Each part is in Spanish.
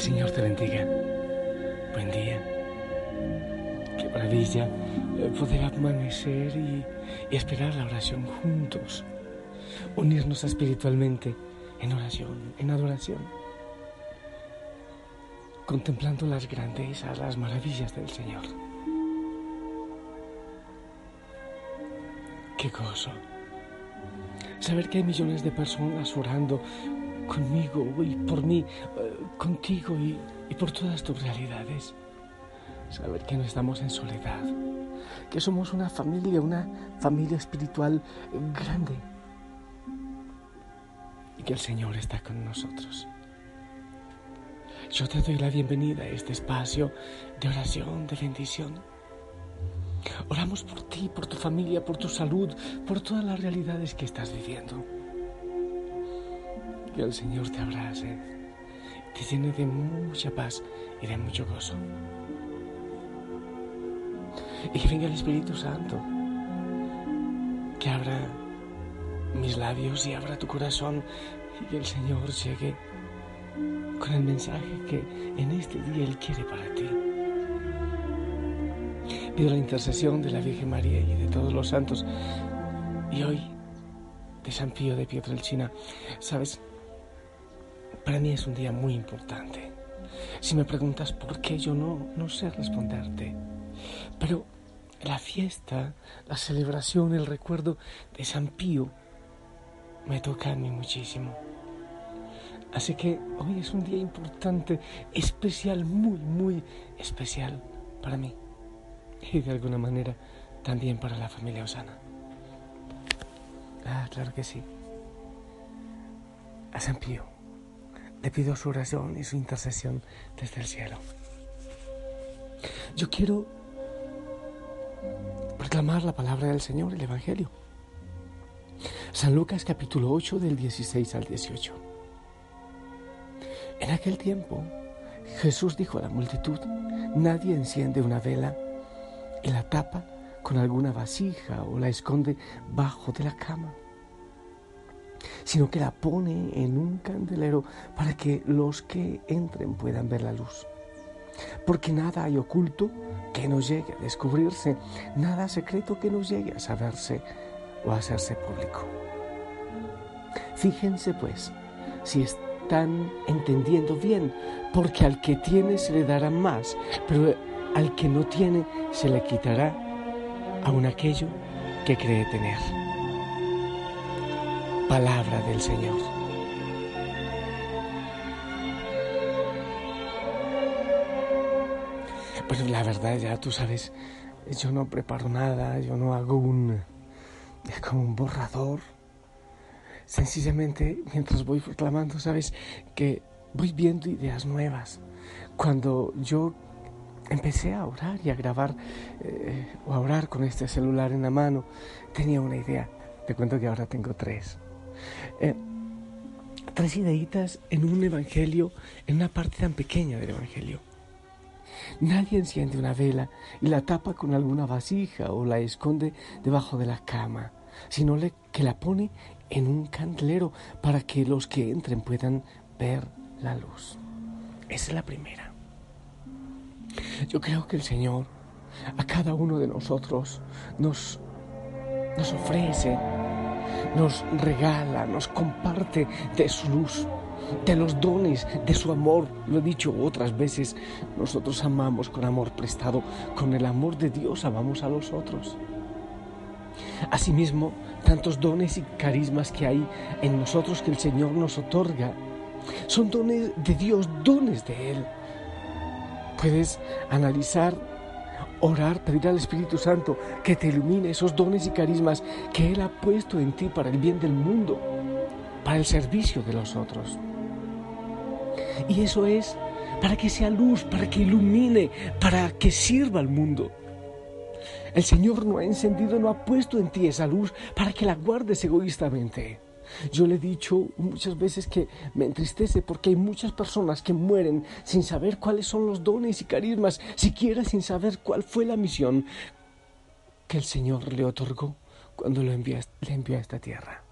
el Señor te bendiga. Buen día. Qué maravilla eh, poder amanecer y, y esperar la oración juntos. Unirnos espiritualmente en oración, en adoración. Contemplando las grandezas, las maravillas del Señor. Qué gozo. Saber que hay millones de personas orando conmigo y por mí, eh, contigo y, y por todas tus realidades. Saber que no estamos en soledad, que somos una familia, una familia espiritual grande y que el Señor está con nosotros. Yo te doy la bienvenida a este espacio de oración, de bendición. Oramos por ti, por tu familia, por tu salud, por todas las realidades que estás viviendo. Que el Señor te abrace, te llene de mucha paz y de mucho gozo. Y que venga el Espíritu Santo, que abra mis labios y abra tu corazón y que el Señor llegue con el mensaje que en este día Él quiere para ti. Pido la intercesión de la Virgen María y de todos los santos. Y hoy, de San Pío de Pietrelcina, ¿sabes? Para mí es un día muy importante. Si me preguntas por qué, yo no, no sé responderte. Pero la fiesta, la celebración, el recuerdo de San Pío me toca a mí muchísimo. Así que hoy es un día importante, especial, muy, muy especial para mí. Y de alguna manera también para la familia Osana. Ah, claro que sí. A San Pío le pido su oración y su intercesión desde el cielo. Yo quiero proclamar la palabra del Señor, el Evangelio. San Lucas capítulo 8 del 16 al 18. En aquel tiempo Jesús dijo a la multitud, nadie enciende una vela y la tapa con alguna vasija o la esconde bajo de la cama, sino que la pone en un candelero para que los que entren puedan ver la luz. Porque nada hay oculto que no llegue a descubrirse, nada secreto que no llegue a saberse o a hacerse público. Fíjense pues si están entendiendo bien, porque al que tiene se le dará más, pero al que no tiene se le quitará aun aquello que cree tener. Palabra del Señor. Pues la verdad ya tú sabes, yo no preparo nada, yo no hago un como un borrador. Sencillamente, mientras voy proclamando, sabes que voy viendo ideas nuevas. Cuando yo empecé a orar y a grabar eh, o a orar con este celular en la mano, tenía una idea. Te cuento que ahora tengo tres. Eh, tres ideitas en un evangelio, en una parte tan pequeña del evangelio. Nadie enciende una vela y la tapa con alguna vasija o la esconde debajo de la cama, sino que la pone en un candelero para que los que entren puedan ver la luz. Esa es la primera. Yo creo que el Señor a cada uno de nosotros nos, nos ofrece nos regala, nos comparte de su luz, de los dones, de su amor. Lo he dicho otras veces, nosotros amamos con amor prestado, con el amor de Dios amamos a los otros. Asimismo, tantos dones y carismas que hay en nosotros que el Señor nos otorga, son dones de Dios, dones de Él. Puedes analizar, orar, pedir al Espíritu Santo que te ilumine esos dones y carismas que Él ha puesto en ti para el bien del mundo, para el servicio de los otros. Y eso es para que sea luz, para que ilumine, para que sirva al mundo. El Señor no ha encendido, no ha puesto en ti esa luz para que la guardes egoístamente. Yo le he dicho muchas veces que me entristece porque hay muchas personas que mueren sin saber cuáles son los dones y carismas, siquiera sin saber cuál fue la misión que el Señor le otorgó cuando lo envió, le envió a esta tierra.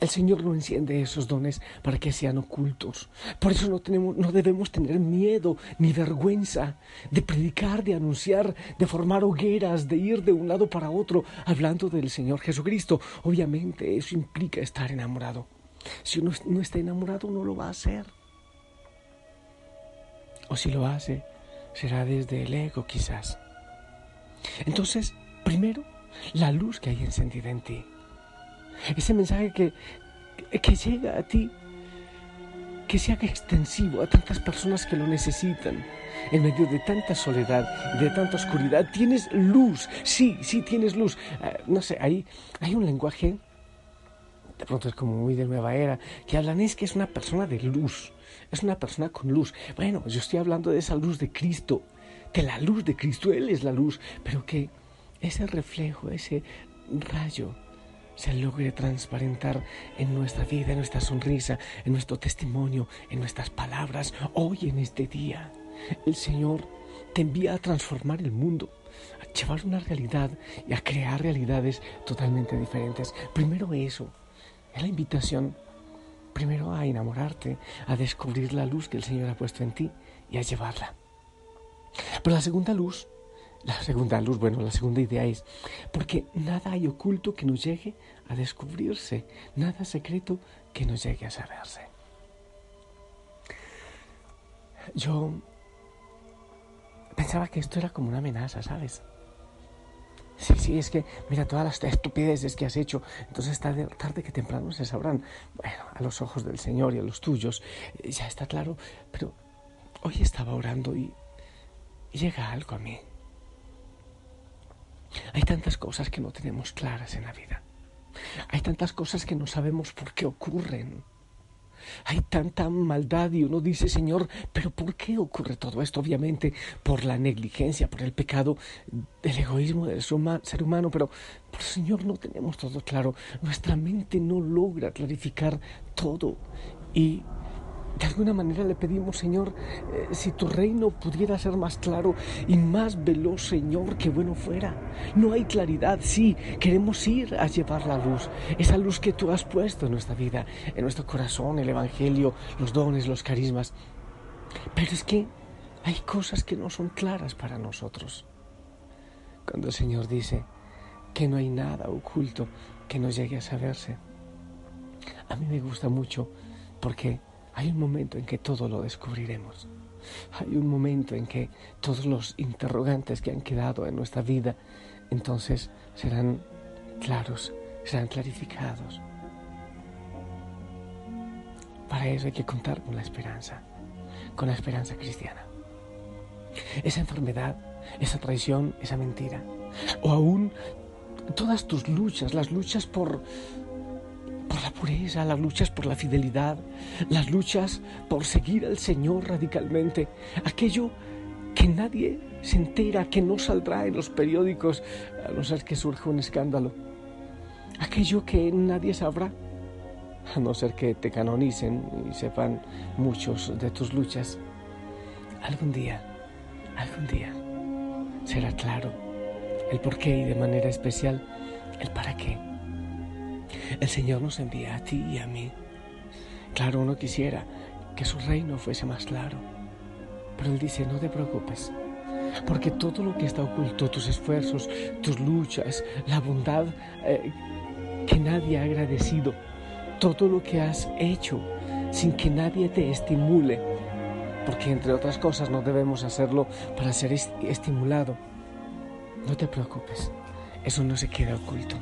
El Señor no enciende esos dones para que sean ocultos. Por eso no, tenemos, no debemos tener miedo ni vergüenza de predicar, de anunciar, de formar hogueras, de ir de un lado para otro hablando del Señor Jesucristo. Obviamente eso implica estar enamorado. Si uno no está enamorado no lo va a hacer. O si lo hace, será desde el ego quizás. Entonces, primero, la luz que hay encendida en ti. Ese mensaje que, que llega a ti, que se haga extensivo a tantas personas que lo necesitan. En medio de tanta soledad, de tanta oscuridad, tienes luz. Sí, sí, tienes luz. Ah, no sé, hay, hay un lenguaje, de pronto es como muy de nueva era, que hablan es que es una persona de luz. Es una persona con luz. Bueno, yo estoy hablando de esa luz de Cristo, de la luz de Cristo. Él es la luz, pero que ese reflejo, ese rayo se logre transparentar en nuestra vida, en nuestra sonrisa, en nuestro testimonio, en nuestras palabras, hoy en este día. El Señor te envía a transformar el mundo, a llevar una realidad y a crear realidades totalmente diferentes. Primero eso, es la invitación, primero a enamorarte, a descubrir la luz que el Señor ha puesto en ti y a llevarla. Pero la segunda luz la segunda luz, bueno, la segunda idea es, porque nada hay oculto que nos llegue a descubrirse, nada secreto que nos llegue a saberse. Yo pensaba que esto era como una amenaza, ¿sabes? Sí, sí, es que mira todas las estupideces que has hecho, entonces tarde, tarde que temprano se sabrán. Bueno, a los ojos del Señor y a los tuyos, eh, ya está claro, pero hoy estaba orando y llega algo a mí. Hay tantas cosas que no tenemos claras en la vida. Hay tantas cosas que no sabemos por qué ocurren. Hay tanta maldad y uno dice, Señor, pero ¿por qué ocurre todo esto? Obviamente por la negligencia, por el pecado, del egoísmo del ser humano, pero, por Señor, no tenemos todo claro. Nuestra mente no logra clarificar todo. Y de alguna manera le pedimos, Señor, eh, si tu reino pudiera ser más claro y más veloz, Señor, que bueno fuera. No hay claridad, sí, queremos ir a llevar la luz, esa luz que tú has puesto en nuestra vida, en nuestro corazón, el Evangelio, los dones, los carismas. Pero es que hay cosas que no son claras para nosotros. Cuando el Señor dice que no hay nada oculto que no llegue a saberse. A mí me gusta mucho porque hay un momento en que todo lo descubriremos. Hay un momento en que todos los interrogantes que han quedado en nuestra vida entonces serán claros, serán clarificados. Para eso hay que contar con la esperanza, con la esperanza cristiana. Esa enfermedad, esa traición, esa mentira, o aún todas tus luchas, las luchas por pureza, las luchas por la fidelidad, las luchas por seguir al Señor radicalmente, aquello que nadie se entera, que no saldrá en los periódicos, a no ser que surja un escándalo, aquello que nadie sabrá, a no ser que te canonicen y sepan muchos de tus luchas. Algún día, algún día será claro el por qué y de manera especial el para qué. El Señor nos envía a ti y a mí. Claro, uno quisiera que su reino fuese más claro, pero Él dice, no te preocupes, porque todo lo que está oculto, tus esfuerzos, tus luchas, la bondad eh, que nadie ha agradecido todo lo que has hecho, sin que nadie te estimule, porque entre otras cosas no debemos hacerlo para ser estimulado. No te preocupes, eso no se queda oculto,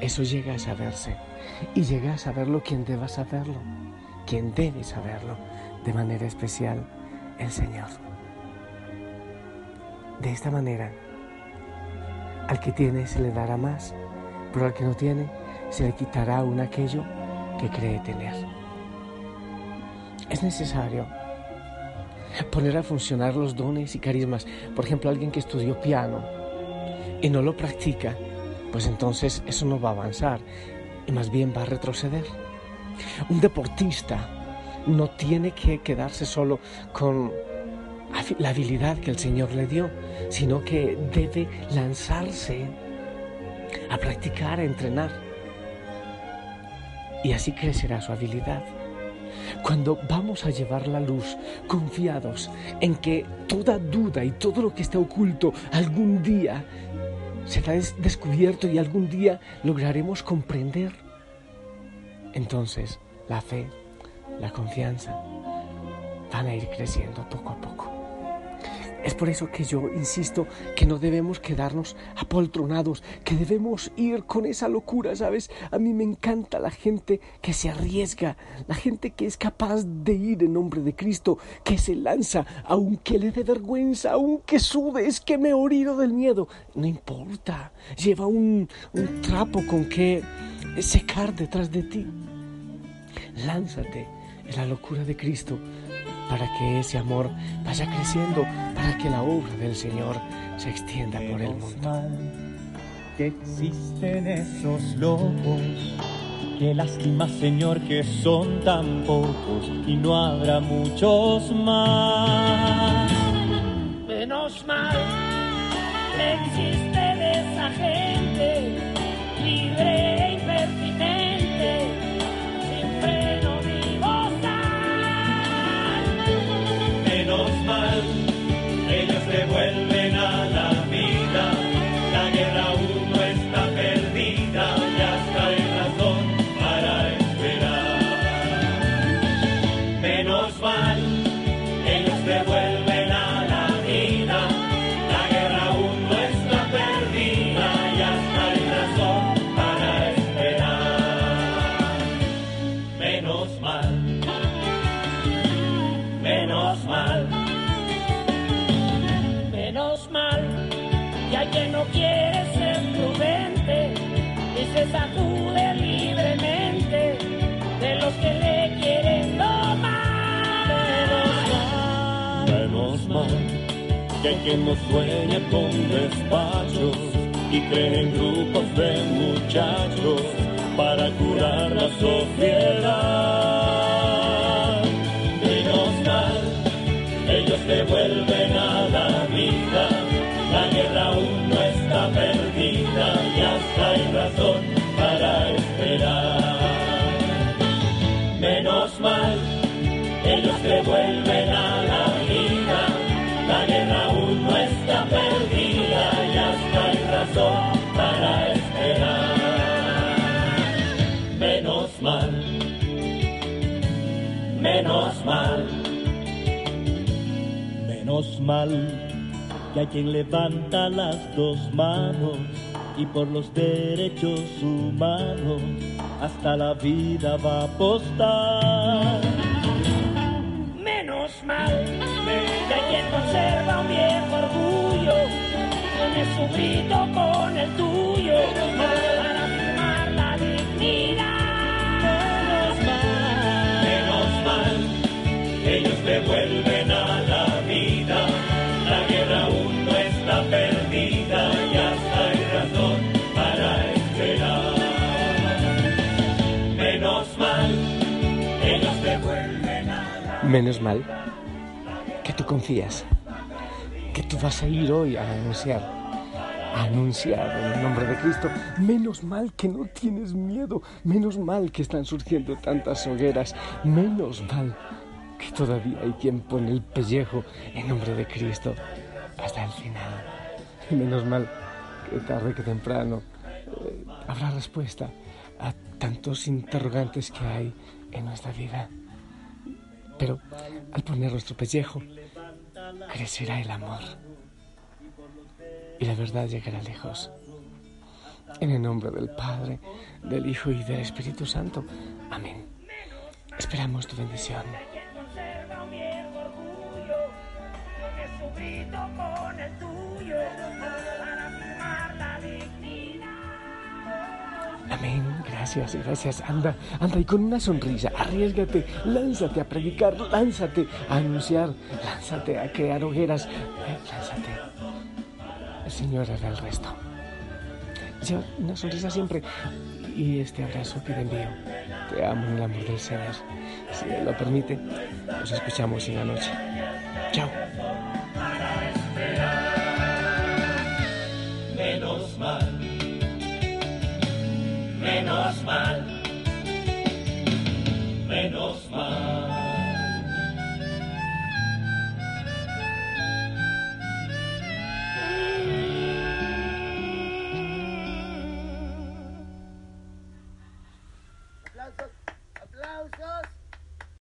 eso llega a saberse y llega a saberlo quien deba saberlo, quien debe saberlo de manera especial, el Señor. De esta manera, al que tiene se le dará más, pero al que no tiene se le quitará aún aquello que cree tener. Es necesario poner a funcionar los dones y carismas. Por ejemplo, alguien que estudió piano y no lo practica, pues entonces eso no va a avanzar y más bien va a retroceder. Un deportista no tiene que quedarse solo con la habilidad que el Señor le dio, sino que debe lanzarse a practicar, a entrenar. Y así crecerá su habilidad. Cuando vamos a llevar la luz confiados en que toda duda y todo lo que está oculto algún día será descubierto y algún día lograremos comprender, entonces la fe, la confianza van a ir creciendo poco a poco. Es por eso que yo insisto que no debemos quedarnos apoltronados, que debemos ir con esa locura, ¿sabes? A mí me encanta la gente que se arriesga, la gente que es capaz de ir en nombre de Cristo, que se lanza, aunque le dé vergüenza, aunque sude, es que me del miedo. No importa, lleva un, un trapo con que secar detrás de ti. Lánzate en la locura de Cristo para que ese amor vaya creciendo, para que la obra del Señor se extienda por el mundo. Que existen esos locos, qué lástima Señor que son tan pocos y no habrá muchos más. Menos mal existe esa gente que no sueña con despachos y cree en grupos de muchachos para curar la sociedad. Menos mal, menos mal, menos mal que hay quien levanta las dos manos y por los derechos humanos hasta la vida va a apostar. Menos mal que hay quien conserva un viejo orgullo su grito con el tuyo para firmar la dignidad. Menos mal que tú confías que tú vas a ir hoy a anunciar anunciar en el nombre de Cristo. Menos mal que no tienes miedo, menos mal que están surgiendo tantas hogueras, menos mal que todavía hay quien pone el pellejo en nombre de Cristo hasta el final. Menos mal que tarde que temprano eh, habrá respuesta a tantos interrogantes que hay en nuestra vida. Pero al poner nuestro pellejo, crecerá el amor y la verdad llegará lejos. En el nombre del Padre, del Hijo y del Espíritu Santo. Amén. Esperamos tu bendición. con el tuyo para afirmar la. Amén. Gracias, gracias. Anda, anda y con una sonrisa, arriesgate, lánzate a predicar, lánzate a anunciar, lánzate a crear hogueras, eh, lánzate. El Señor hará el resto. Lleva una sonrisa siempre y este abrazo que te envío. Te amo en el amor del Señor. Si Él lo permite, nos escuchamos en la noche. Chao.